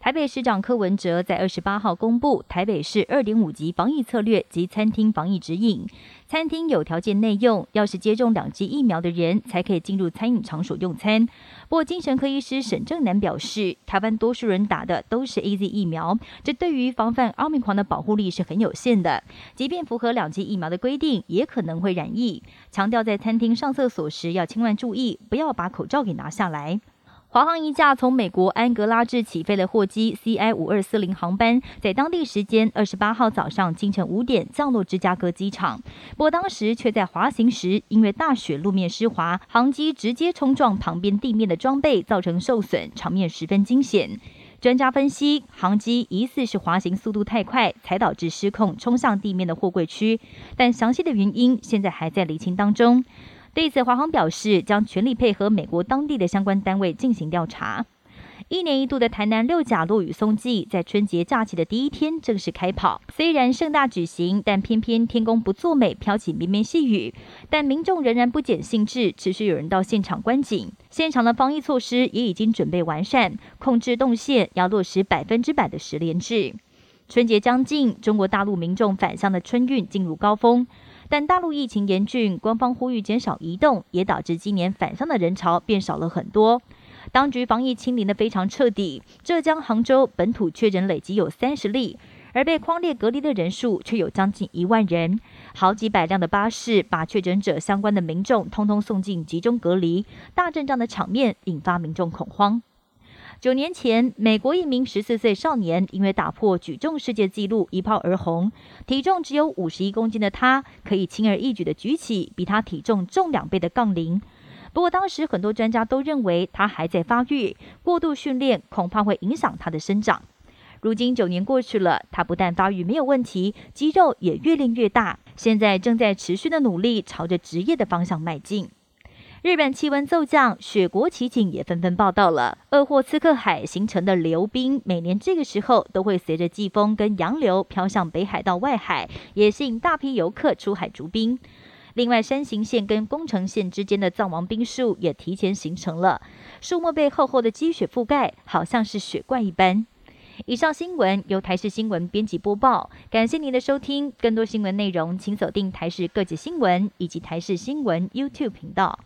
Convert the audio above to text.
台北市长柯文哲在二十八号公布台北市二点五级防疫策略及餐厅防疫指引。餐厅有条件内用，要是接种两剂疫苗的人才可以进入餐饮场所用餐。不过，精神科医师沈正南表示，台湾多数人打的都是 A Z 疫苗，这对于防范奥密克戎的保护力是很有限的。即便符合两剂疫苗的规定，也可能会染疫。强调在餐厅上厕所时要千万注意，不要把口罩给拿下来。华航一架从美国安格拉治起飞的货机 CI 五二四零航班，在当地时间二十八号早上清晨五点降落芝加哥机场，不过当时却在滑行时因为大雪路面湿滑，航机直接冲撞旁边地面的装备，造成受损，场面十分惊险。专家分析，航机疑似是滑行速度太快，才导致失控冲向地面的货柜区，但详细的原因现在还在厘清当中。对此，华航表示将全力配合美国当地的相关单位进行调查。一年一度的台南六甲落雨松季，在春节假期的第一天正式开跑。虽然盛大举行，但偏偏天公不作美，飘起绵绵细雨。但民众仍然不减兴致，持续有人到现场观景。现场的防疫措施也已经准备完善，控制动线，要落实百分之百的十连制。春节将近，中国大陆民众返乡的春运进入高峰。但大陆疫情严峻，官方呼吁减少移动，也导致今年返乡的人潮变少了很多。当局防疫清零的非常彻底，浙江杭州本土确诊累计有三十例，而被框列隔离的人数却有将近一万人。好几百辆的巴士把确诊者相关的民众通通送进集中隔离，大阵仗的场面引发民众恐慌。九年前，美国一名十四岁少年因为打破举重世界纪录一炮而红。体重只有五十一公斤的他，可以轻而易举地举起比他体重重两倍的杠铃。不过当时很多专家都认为他还在发育，过度训练恐怕会影响他的生长。如今九年过去了，他不但发育没有问题，肌肉也越练越大，现在正在持续的努力朝着职业的方向迈进。日本气温骤降，雪国奇景也纷纷报道了。鄂霍次克海形成的流冰，每年这个时候都会随着季风跟洋流飘向北海道外海，也吸引大批游客出海逐冰。另外，山形县跟宫城县之间的藏王冰树也提前形成了，树木被厚厚的积雪覆盖，好像是雪怪一般。以上新闻由台视新闻编辑播报，感谢您的收听。更多新闻内容，请锁定台视各界新闻以及台视新闻 YouTube 频道。